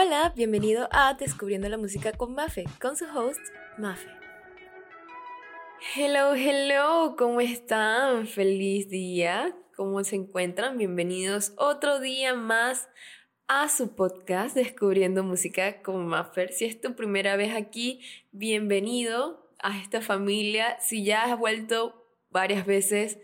Hola, bienvenido a Descubriendo la Música con Mafe, con su host, Mafe. Hello, hello, ¿cómo están? Feliz día, ¿cómo se encuentran? Bienvenidos otro día más a su podcast Descubriendo Música con Maffer. Si es tu primera vez aquí, bienvenido a esta familia. Si ya has vuelto varias veces,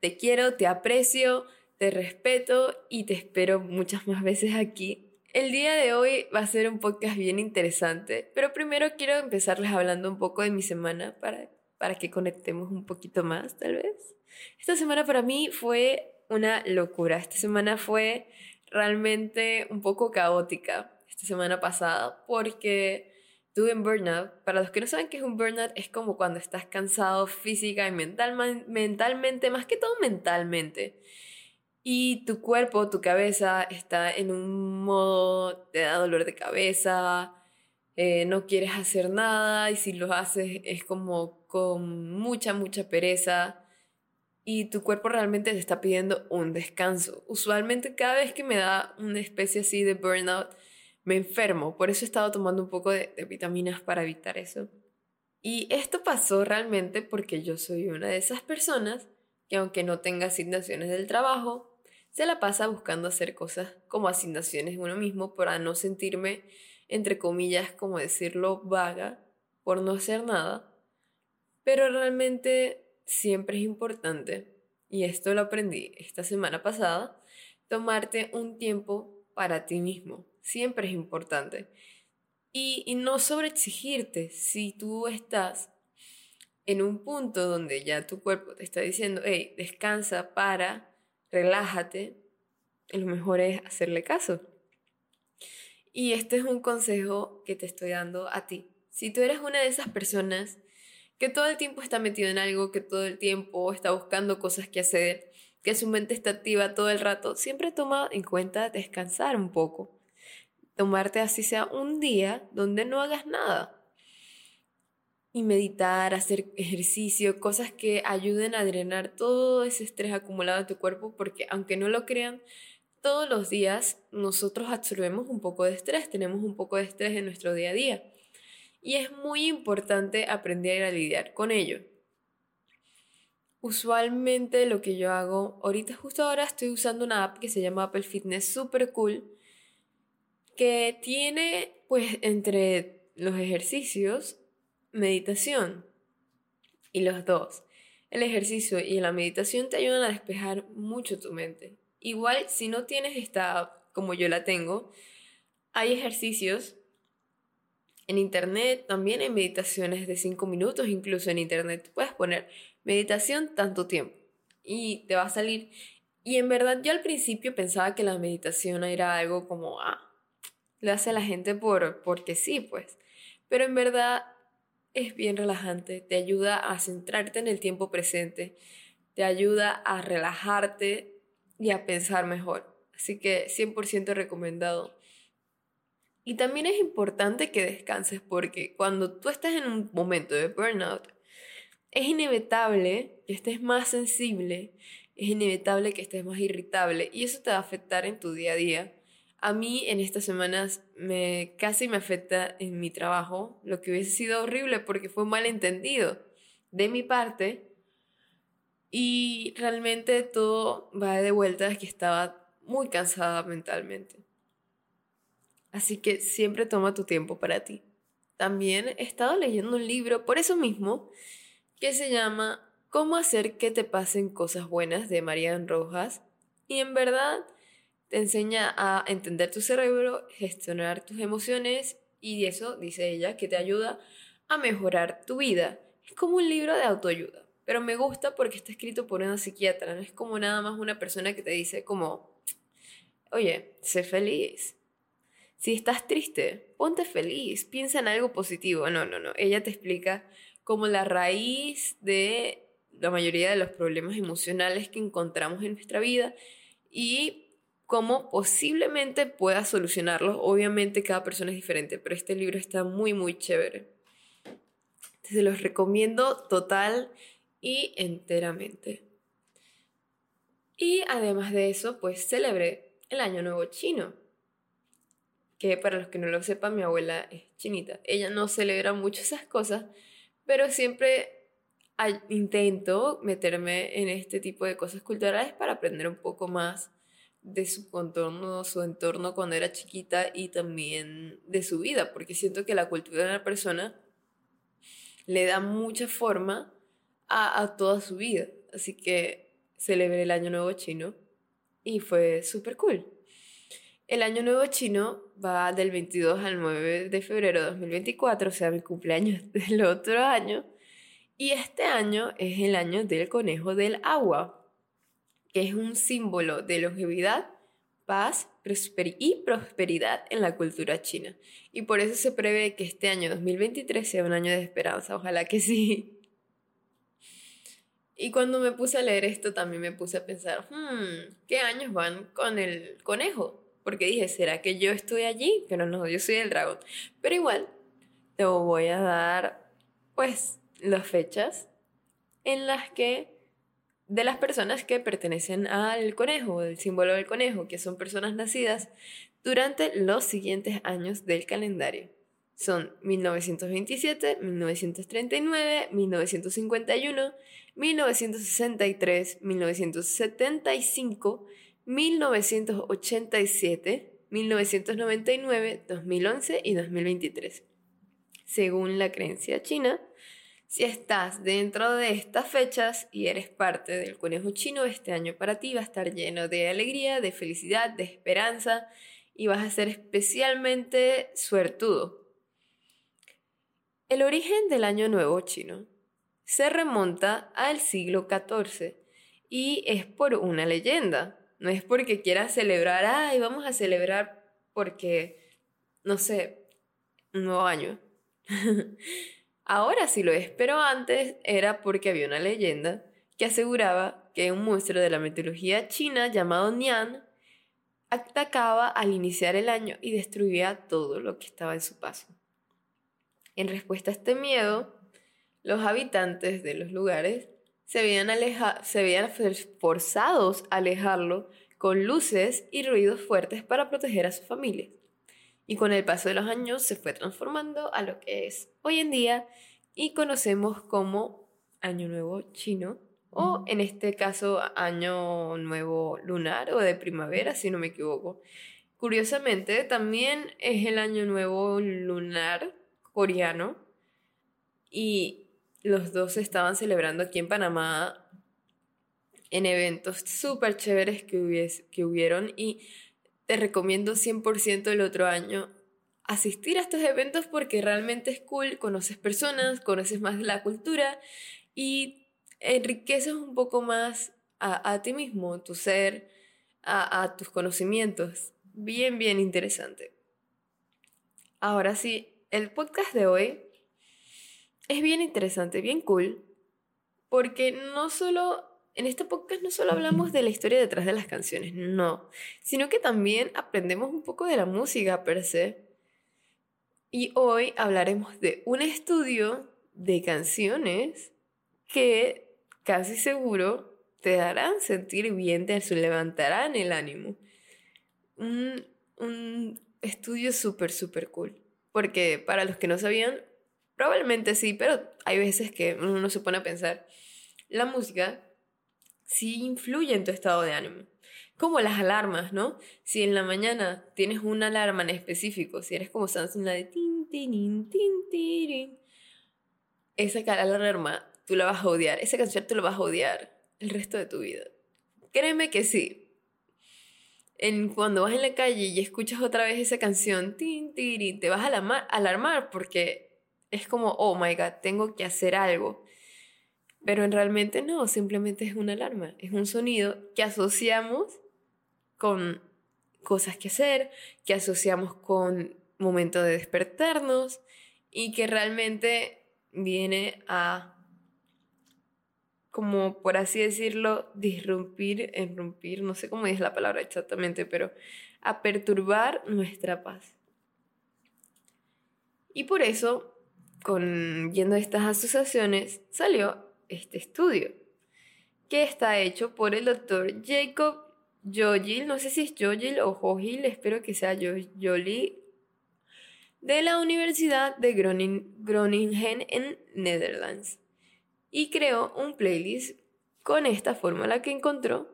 te quiero, te aprecio, te respeto y te espero muchas más veces aquí. El día de hoy va a ser un podcast bien interesante, pero primero quiero empezarles hablando un poco de mi semana para, para que conectemos un poquito más, tal vez. Esta semana para mí fue una locura. Esta semana fue realmente un poco caótica esta semana pasada porque tuve un burnout. Para los que no saben qué es un burnout, es como cuando estás cansado física y mental, mentalmente, más que todo mentalmente. Y tu cuerpo, tu cabeza está en un modo, te da dolor de cabeza, eh, no quieres hacer nada y si lo haces es como con mucha, mucha pereza y tu cuerpo realmente te está pidiendo un descanso. Usualmente cada vez que me da una especie así de burnout, me enfermo. Por eso he estado tomando un poco de, vitaminas para evitar eso. Y esto pasó realmente porque yo soy una de esas personas que aunque no tenga asignaciones del trabajo, se la pasa buscando hacer cosas como asignaciones uno mismo para no sentirme, entre comillas, como decirlo, vaga por no hacer nada. Pero realmente siempre es importante, y esto lo aprendí esta semana pasada, tomarte un tiempo para ti mismo. Siempre es importante. Y, y no sobreexigirte. Si tú estás en un punto donde ya tu cuerpo te está diciendo, hey, descansa, para, relájate, lo mejor es hacerle caso. Y este es un consejo que te estoy dando a ti. Si tú eres una de esas personas que todo el tiempo está metido en algo, que todo el tiempo está buscando cosas que hacer, que su mente está activa todo el rato, siempre toma en cuenta descansar un poco. Tomarte así sea un día donde no hagas nada. Y meditar, hacer ejercicio, cosas que ayuden a drenar todo ese estrés acumulado en tu cuerpo, porque aunque no lo crean, todos los días nosotros absorbemos un poco de estrés, tenemos un poco de estrés en nuestro día a día y es muy importante aprender a lidiar con ello. Usualmente lo que yo hago, ahorita justo ahora estoy usando una app que se llama Apple Fitness super cool, que tiene pues entre los ejercicios meditación y los dos. El ejercicio y la meditación te ayudan a despejar mucho tu mente. Igual si no tienes esta como yo la tengo, hay ejercicios en internet también hay meditaciones de 5 minutos, incluso en internet puedes poner meditación tanto tiempo y te va a salir. Y en verdad yo al principio pensaba que la meditación era algo como, ah, lo hace la gente por, porque sí, pues. Pero en verdad es bien relajante, te ayuda a centrarte en el tiempo presente, te ayuda a relajarte y a pensar mejor. Así que 100% recomendado. Y también es importante que descanses porque cuando tú estás en un momento de burnout, es inevitable que estés más sensible, es inevitable que estés más irritable y eso te va a afectar en tu día a día. A mí en estas semanas me casi me afecta en mi trabajo, lo que hubiese sido horrible porque fue malentendido de mi parte y realmente todo va de vuelta que estaba muy cansada mentalmente. Así que siempre toma tu tiempo para ti. También he estado leyendo un libro, por eso mismo, que se llama Cómo hacer que te pasen cosas buenas de Marian Rojas. Y en verdad te enseña a entender tu cerebro, gestionar tus emociones y eso, dice ella, que te ayuda a mejorar tu vida. Es como un libro de autoayuda, pero me gusta porque está escrito por una psiquiatra, no es como nada más una persona que te dice como, oye, sé feliz, si estás triste, ponte feliz, piensa en algo positivo. No, no, no. Ella te explica como la raíz de la mayoría de los problemas emocionales que encontramos en nuestra vida y cómo posiblemente puedas solucionarlos. Obviamente cada persona es diferente, pero este libro está muy, muy chévere. Se los recomiendo total y enteramente. Y además de eso, pues celebré el Año Nuevo Chino que para los que no lo sepan, mi abuela es chinita. Ella no celebra mucho esas cosas, pero siempre intento meterme en este tipo de cosas culturales para aprender un poco más de su contorno, su entorno cuando era chiquita y también de su vida, porque siento que la cultura de una persona le da mucha forma a, a toda su vida. Así que celebré el Año Nuevo Chino y fue súper cool. El Año Nuevo Chino va del 22 al 9 de febrero de 2024, o sea, mi cumpleaños del otro año. Y este año es el año del conejo del agua, que es un símbolo de longevidad, paz y prosperidad en la cultura china. Y por eso se prevé que este año 2023 sea un año de esperanza. Ojalá que sí. Y cuando me puse a leer esto también me puse a pensar, hmm, ¿qué años van con el conejo? porque dije, ¿será que yo estoy allí? Pero no, yo soy el dragón. Pero igual, te voy a dar, pues, las fechas en las que, de las personas que pertenecen al conejo, el símbolo del conejo, que son personas nacidas durante los siguientes años del calendario. Son 1927, 1939, 1951, 1963, 1975, 1987, 1999, 2011 y 2023. Según la creencia china, si estás dentro de estas fechas y eres parte del conejo chino, este año para ti va a estar lleno de alegría, de felicidad, de esperanza y vas a ser especialmente suertudo. El origen del año nuevo chino se remonta al siglo XIV y es por una leyenda. No es porque quieras celebrar, ay, vamos a celebrar porque, no sé, un nuevo año. Ahora sí lo es, pero antes era porque había una leyenda que aseguraba que un monstruo de la mitología china llamado Nian atacaba al iniciar el año y destruía todo lo que estaba en su paso. En respuesta a este miedo, los habitantes de los lugares se veían, se veían forzados a alejarlo con luces y ruidos fuertes para proteger a su familia. Y con el paso de los años se fue transformando a lo que es hoy en día y conocemos como Año Nuevo Chino o en este caso Año Nuevo Lunar o de primavera, si no me equivoco. Curiosamente, también es el Año Nuevo Lunar coreano y los dos se estaban celebrando aquí en Panamá en eventos súper chéveres que, que hubieron y te recomiendo 100% el otro año asistir a estos eventos porque realmente es cool, conoces personas, conoces más la cultura y enriqueces un poco más a, ti mismo, tu ser, a tus conocimientos. Bien, bien interesante. Ahora sí, el podcast de hoy es bien interesante, bien cool, porque no solo, en este podcast no solo hablamos de la historia detrás de las canciones, no, sino que también aprendemos un poco de la música per se. Y hoy hablaremos de un estudio de canciones que casi seguro te harán sentir bien, te levantarán el ánimo. Un, un estudio súper, súper cool. Porque para los que no sabían, Probablemente sí, pero hay veces que uno se pone a pensar, la música sí influye en tu estado de ánimo. Como las alarmas, ¿no? Si en la mañana tienes una alarma en específico, si eres como Samsung, la de tin, tin, tin, tin, esa alarma tú la vas a odiar, esa canción tú la vas a odiar el resto de tu vida. Créeme que sí. En, cuando vas en la calle y escuchas otra vez esa canción, tin, tin, te vas a alarmar, alarmar porque es como, oh my god, tengo que hacer algo. Pero en realmente no, simplemente es una alarma, es un sonido que asociamos con cosas que hacer, que asociamos con momento de despertarnos y que realmente viene a, como por así decirlo, disrumpir, irrumpir, no sé cómo es la palabra exactamente, pero a perturbar nuestra paz. Y por eso con, viendo estas asociaciones, salió este estudio, que está hecho por el doctor Jacob Jogil, no sé si es Jogil o Jogil, espero que sea Jolly, de la Universidad de Groningen en Netherlands y creó un playlist con esta fórmula que encontró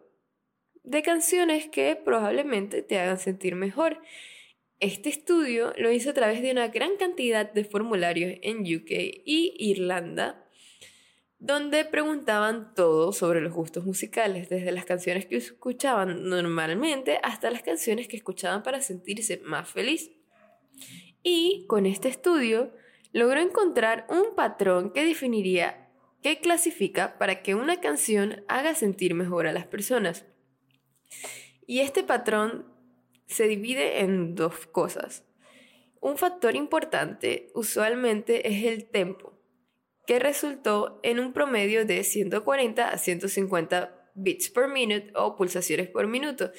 de canciones que probablemente te hagan sentir mejor. Este estudio lo hizo a través de una gran cantidad de formularios en UK y Irlanda, donde preguntaban todo sobre los gustos musicales, desde las canciones que escuchaban normalmente hasta las canciones que escuchaban para sentirse más feliz. Y con este estudio logró encontrar un patrón que definiría qué clasifica para que una canción haga sentir mejor a las personas. Y este patrón se divide en dos cosas. Un factor importante usualmente es el tempo, que resultó en un promedio de 140 a 150 bits per minute o pulsaciones por minuto.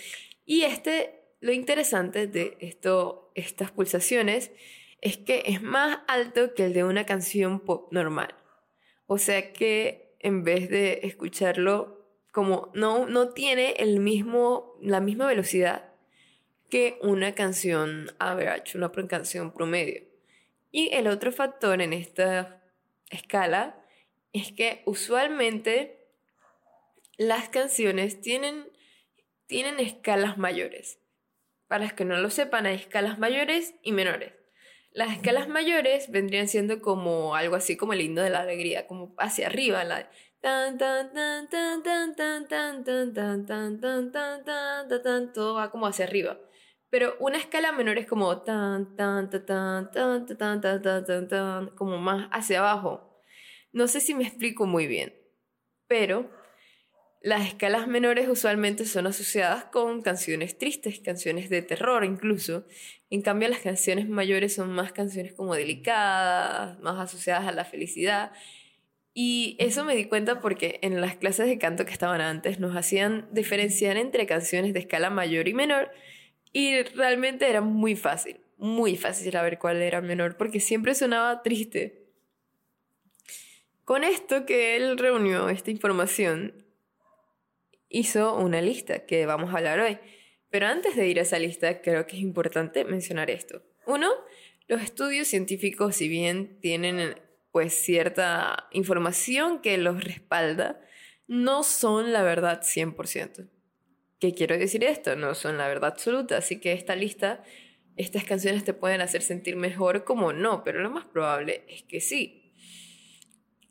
Y este, lo interesante de esto, estas pulsaciones es que es más alto que el de una canción pop normal. O sea que en vez de escucharlo como no, no tiene el mismo, la misma velocidad que una canción average, una canción promedio. Y el otro factor en esta escala es que usualmente las canciones tienen, tienen escalas mayores. Para los que no lo sepan, hay escalas mayores y menores. Las escalas mayores vendrían siendo como algo así como el himno de la alegría, como hacia arriba, la todo va como hacia arriba. Pero una escala menor es como tan tan tan tan tan tan tan tan tan tan como más hacia abajo. No sé si me explico muy bien, pero las escalas menores usualmente son asociadas con canciones tristes, canciones de terror incluso. En cambio, las canciones mayores son más canciones como delicadas, más asociadas a la felicidad. Y eso me di cuenta porque en las clases de canto que estaban antes nos hacían diferenciar entre canciones de escala mayor y menor y realmente era muy fácil, muy fácil saber cuál era menor porque siempre sonaba triste. Con esto que él reunió esta información, hizo una lista que vamos a hablar hoy. Pero antes de ir a esa lista, creo que es importante mencionar esto. Uno, los estudios científicos, si bien tienen pues cierta información que los respalda, no son la verdad 100%. ¿Qué quiero decir esto? No son la verdad absoluta, así que esta lista, estas canciones te pueden hacer sentir mejor como no, pero lo más probable es que sí.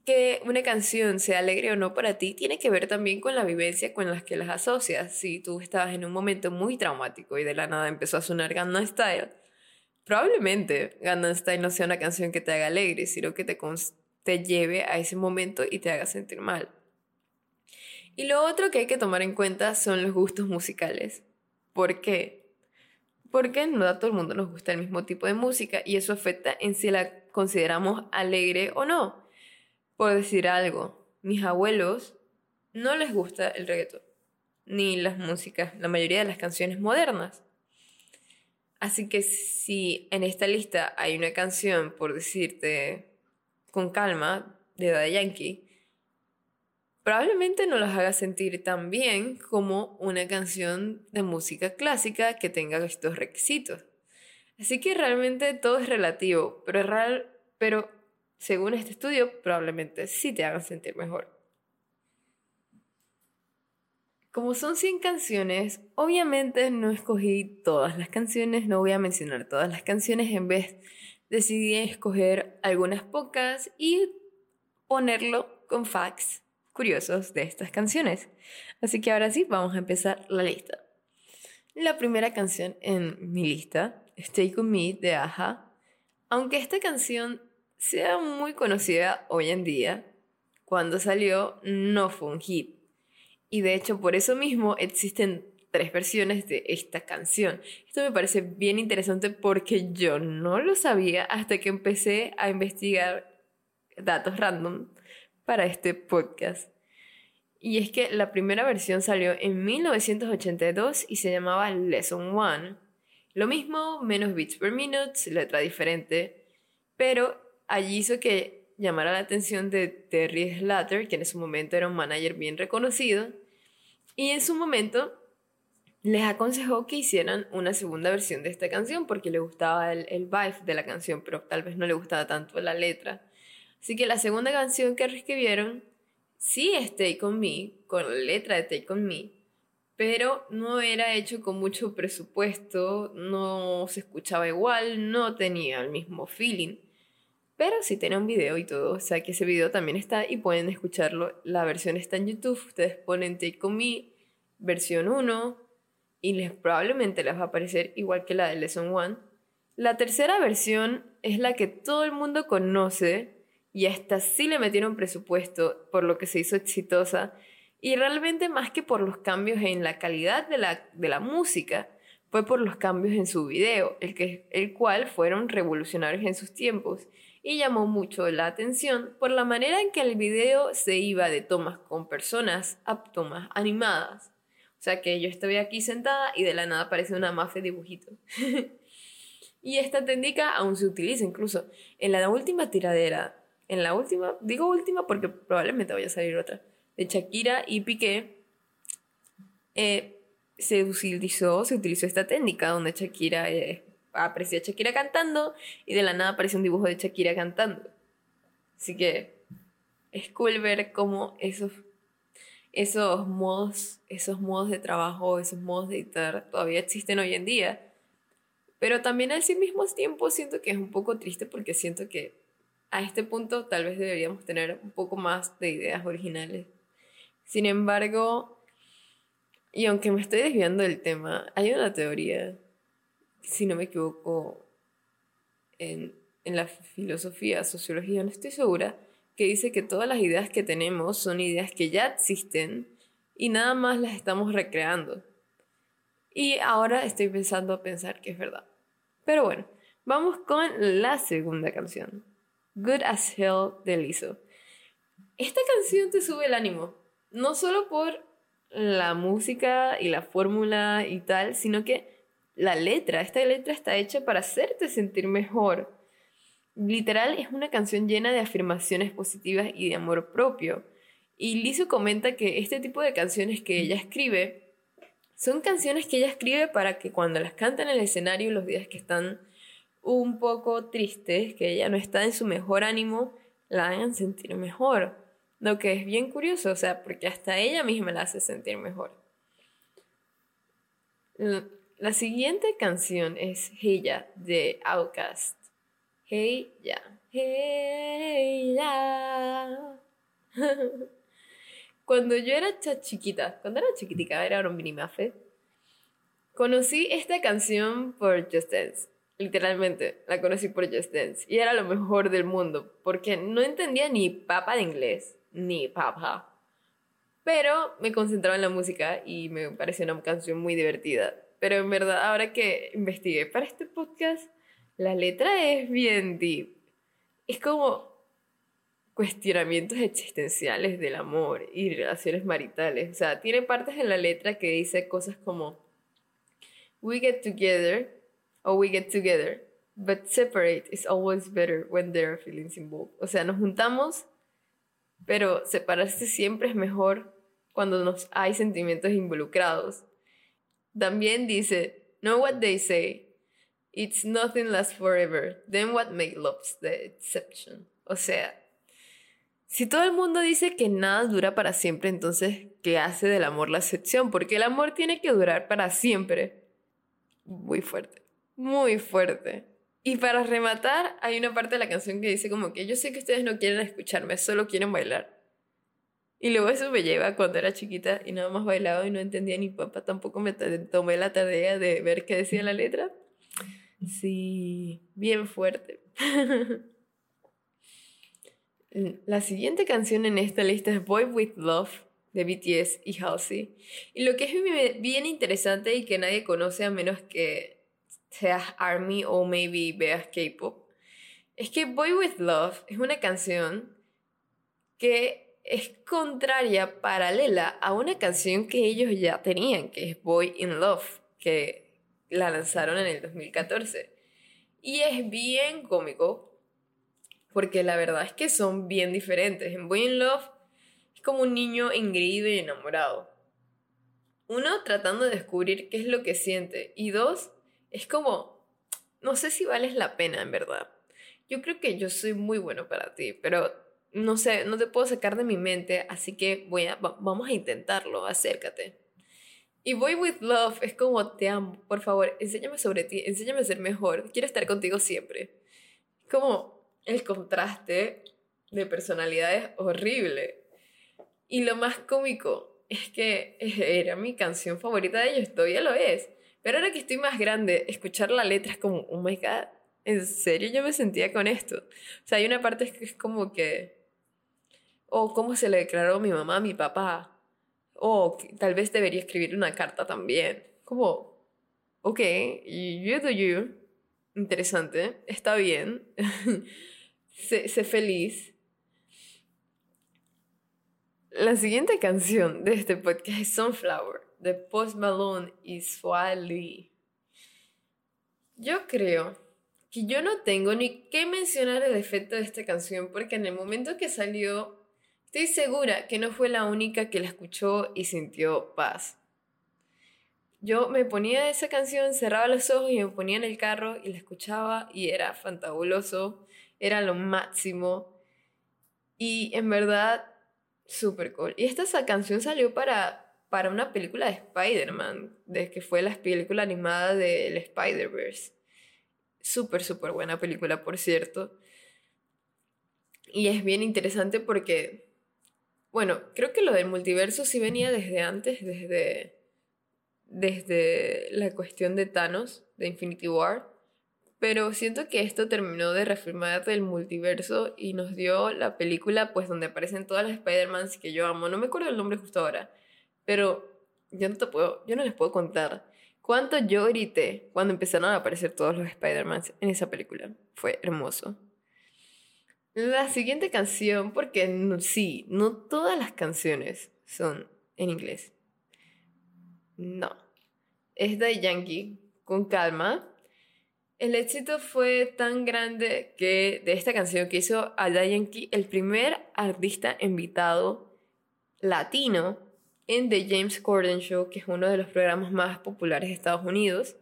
Que una canción sea alegre o no para ti tiene que ver también con la vivencia con las que las asocias. Si tú estabas en un momento muy traumático y de la nada empezó a sonar Gangnam Style, probablemente Gangnam Style no sea una canción que te haga alegre, sino que te, te lleve a ese momento y te haga sentir mal. Y lo otro que hay que tomar en cuenta son los gustos musicales. ¿Por qué? Porque no a todo el mundo nos gusta el mismo tipo de música y eso afecta en si la consideramos alegre o no. Por decir algo, mis abuelos no les gusta el reggaetón, ni las músicas, la mayoría de las canciones modernas. Así que si en esta lista hay una canción, por decirte, con calma, de Daddy Yankee, probablemente no las haga sentir tan bien como una canción de música clásica que tenga estos requisitos. Así que realmente todo es relativo, pero, real, pero según este estudio probablemente sí te hagan sentir mejor. Como son 100 canciones, obviamente no escogí todas las canciones, no voy a mencionar todas las canciones, en vez decidí escoger algunas pocas y ponerlo con facts curiosos de estas canciones. Así que ahora sí, vamos a empezar la lista. La primera canción en mi lista, Stay With Me de Aja. Aunque esta canción sea muy conocida hoy en día, cuando salió no fue un hit y de hecho, por eso mismo existen tres versiones de esta canción. Esto me parece bien interesante porque yo no lo sabía hasta que empecé a investigar datos random para este podcast. Y es que la primera versión salió en 1982 y se llamaba Lesson One. Lo mismo, menos beats per minute, letra diferente, pero allí hizo que llamara la atención de Terry Slater, que en ese momento era un manager bien reconocido, y en su momento les aconsejó que hicieran una segunda versión de esta canción porque le gustaba el, el vibe de la canción, pero tal vez no le gustaba tanto la letra. Así que la segunda canción que reescribieron sí es Take On Me, con la letra de Take On Me, pero no era hecho con mucho presupuesto, no se escuchaba igual, no tenía el mismo feeling. Pero sí tenía un video y todo, o sea que ese video también está y pueden escucharlo. La versión está en YouTube, ustedes ponen Take On Me, versión 1, y les, probablemente les va a aparecer igual que la de Lesson 1. La tercera versión es la que todo el mundo conoce y hasta sí le metieron presupuesto por lo que se hizo exitosa y realmente más que por los cambios en la calidad de la, de la música, fue por los cambios en su video, el, que, el cual fueron revolucionarios en sus tiempos y llamó mucho la atención por la manera en que el video se iba de tomas con personas a tomas animadas. O sea que yo estoy aquí sentada y de la nada aparece una mafe dibujito. y esta técnica aún se utiliza incluso en la última tiradera. En la última, digo última porque probablemente vaya a salir otra, de Shakira y Piqué, eh, se utilizó, se utilizó esta técnica donde Shakira eh, aparecía Shakira cantando y de la nada aparece un dibujo de Shakira cantando. Así que es cool ver cómo esos esos modos, esos modos de trabajo, esos modos de editar todavía existen hoy en día. Pero también al sí mismo tiempo siento que es un poco triste porque siento que a este punto tal vez deberíamos tener un poco más de ideas originales. Sin embargo, y aunque me estoy desviando del tema, hay una teoría, si no me equivoco, en, en la filosofía, sociología, no estoy segura, que dice que todas las ideas que tenemos son ideas que ya existen y nada más las estamos recreando. Y ahora estoy pensando a pensar que es verdad. Pero bueno, vamos con la segunda canción. Good as Hell de Lizzo. Esta canción te sube el ánimo, no solo por la música y la fórmula y tal, sino que la letra, esta letra está hecha para hacerte sentir mejor Literal es una canción llena de afirmaciones positivas y de amor propio. Y Lizzo comenta que este tipo de canciones que ella escribe son canciones que ella escribe para que cuando las canta en el escenario los días que están un poco tristes, que ella no está en su mejor ánimo, la hagan sentir mejor. Lo que es bien curioso, o sea, porque hasta ella misma la hace sentir mejor. La siguiente canción es Ella de Outcast. Hey ya, hey ya. Cuando yo era chiquita, cuando era chiquitica, era un mini mafe, conocí esta canción por Just Dance. Literalmente, la conocí por Just Dance. Y era lo mejor del mundo, porque no entendía ni papa de inglés, ni papa. Pero me concentraba en la música y me pareció una canción muy divertida. Pero en verdad, ahora que investigué para este podcast, la letra es bien deep. Es como cuestionamientos existenciales del amor y relaciones maritales. O sea, tiene partes en la letra que dice cosas como We get together or we get together, but separate is always better when there are feelings involved. O sea, nos juntamos, pero separarse siempre es mejor cuando nos hay sentimientos involucrados. También dice, Know what they say, It's nothing lasts forever. Then what makes love the exception? O sea, si todo el mundo dice que nada dura para siempre, entonces, ¿qué hace del amor la excepción? Porque el amor tiene que durar para siempre. Muy fuerte, muy fuerte. Y para rematar, hay una parte de la canción que dice como que yo sé que ustedes no quieren escucharme, solo quieren bailar. Y luego eso me lleva cuando era chiquita y nada más bailaba y no entendía ni papá, tampoco me tomé la tarea de ver qué decía la letra. Sí, bien fuerte. La siguiente canción en esta lista es Boy With Love de BTS y Halsey. Y lo que es bien interesante y que nadie conoce a menos que seas ARMY o maybe veas K-pop, es que Boy With Love es una canción que es contraria, paralela a una canción que ellos ya tenían, que es Boy in Love, que la lanzaron en el 2014. Y es bien cómico, porque la verdad es que son bien diferentes. En Boy in Love es como un niño engreído y enamorado. uno, tratando de descubrir qué es lo que siente. Y dos, es como, no sé si vales la pena, en verdad. Yo creo que yo soy muy bueno para ti, pero no sé, no te puedo sacar de mi mente, así que voy a, vamos a intentarlo, acércate. Y Boy with Love es como, te amo, por favor, enséñame sobre ti, enséñame a ser mejor, quiero estar contigo siempre. Como el contraste de personalidades horrible. Y lo más cómico es que era mi canción favorita de ellos, todavía lo es. Pero ahora que estoy más grande, escuchar la letra es como, oh my god, ¿en serio yo me sentía con esto? O sea, hay una parte que es como que, o cómo se le declaró mi mamá a mi papá, o tal vez debería escribir una carta también. Como, ok, you do you, interesante, está bien, sé, sé feliz. La siguiente canción de este podcast es Sunflower, de Post Malone y Swally. Yo creo que yo no tengo ni que mencionar el efecto de esta canción porque en el momento que salió Estoy segura que no fue la única que la escuchó y sintió paz. Yo me ponía esa canción, cerraba los ojos y me ponía en el carro y la escuchaba y era fantabuloso, era lo máximo y en verdad súper cool. Y esta canción salió para, para una película de Spider-Man, de que fue la película animada del Spider-Verse. Súper, súper buena película, por cierto. Y es bien interesante porque bueno, creo que lo del multiverso sí venía desde antes, desde, desde la cuestión de Thanos, de Infinity War. Pero siento que esto terminó de reafirmar el multiverso y nos dio la película pues donde aparecen todas las Spider-Mans que yo amo. No me acuerdo el nombre justo ahora, pero yo no te puedo, yo no les puedo contar cuánto yo grité cuando empezaron a aparecer todos los Spider-Mans en esa película. Fue hermoso. La siguiente canción, porque sí, no todas las canciones son en inglés. No. Es de Yankee, con calma. El éxito fue tan grande que de esta canción que hizo a Yankee el primer artista invitado latino en The James Corden Show, que es uno de los programas más populares de Estados Unidos.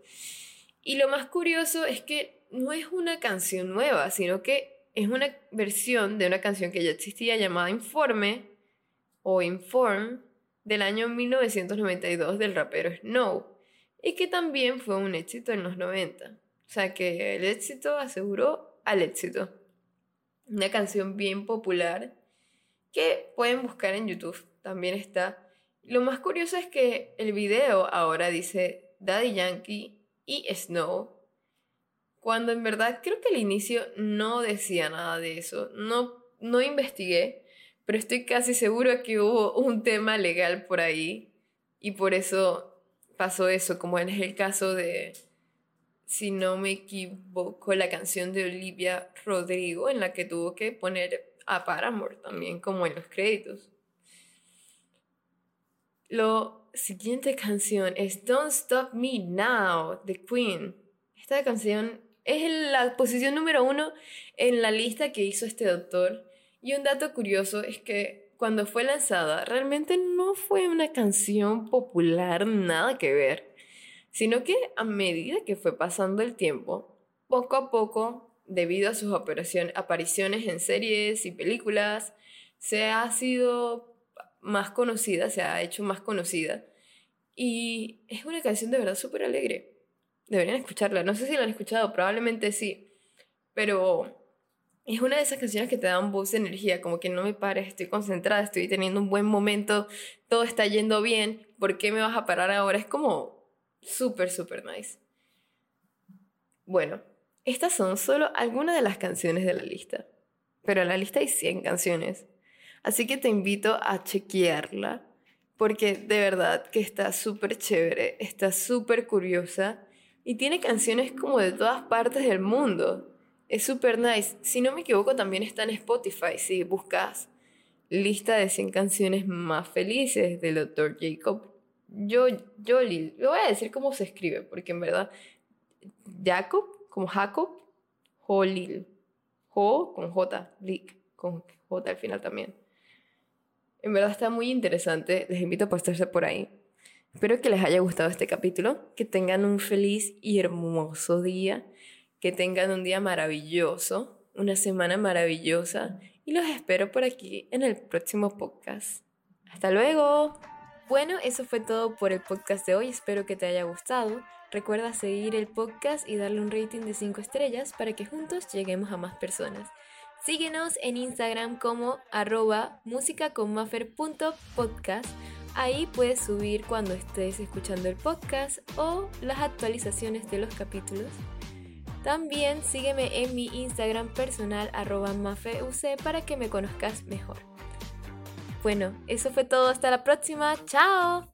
Y lo más curioso es que no es una canción nueva, sino que es una versión de una canción que ya existía llamada Informe o Inform del año 1992 del rapero Snow y que también fue un éxito en los 90. O sea que el éxito aseguró al éxito. Una canción bien popular que pueden buscar en YouTube. También está. Lo más curioso es que el video ahora dice Daddy Yankee y Snow cuando en verdad creo que al inicio no decía nada de eso. No, no investigué, pero estoy casi seguro que hubo un tema legal por ahí y por eso pasó eso, como es el caso de, si no me equivoco, la canción de Olivia Rodrigo en la que tuvo que poner a Paramore también como en los créditos. Lo siguiente canción es Don't Stop Me Now de Queen. Esta canción es la posición número uno en la lista que hizo este doctor. Y un dato curioso es que cuando fue lanzada realmente no fue una canción popular, nada que ver, sino que a medida que fue pasando el tiempo, poco a poco, debido a sus apariciones en series y películas, se ha sido más conocida, se ha hecho más conocida. Y es una canción de verdad súper alegre. Deberían escucharla. No sé si la han escuchado, probablemente sí. Pero es una de esas canciones que te dan boost de energía, como que no me pares, estoy concentrada, estoy teniendo un buen momento, todo está yendo bien, ¿por qué me vas a parar ahora? Es como súper, súper nice. Bueno, estas son solo algunas de las canciones de la lista, pero en la lista hay 100 canciones, así que te invito a chequearla, porque de verdad que está súper chévere, está súper curiosa y tiene canciones como de todas partes del mundo. Es súper nice. Si no me equivoco, también está en Spotify. Si buscas lista de 100 canciones más felices del Dr. Jacob yo, Jolil. Le voy a decir cómo se escribe, porque en verdad, Jacob, como Jacob, Jolil. Jo con J, Lick, con J al final también. En verdad está muy interesante. Les invito a pasarse por ahí. Espero que les haya gustado este capítulo, que tengan un feliz y hermoso día, que tengan un día maravilloso, una semana maravillosa y los espero por aquí en el próximo podcast. Hasta luego. Bueno, eso fue todo por el podcast de hoy, espero que te haya gustado. Recuerda seguir el podcast y darle un rating de 5 estrellas para que juntos lleguemos a más personas. Síguenos en Instagram como arroba musicaconmafer.podcast Ahí puedes subir cuando estés escuchando el podcast o las actualizaciones de los capítulos. También sígueme en mi Instagram personal arroba para que me conozcas mejor. Bueno, eso fue todo. Hasta la próxima. ¡Chao!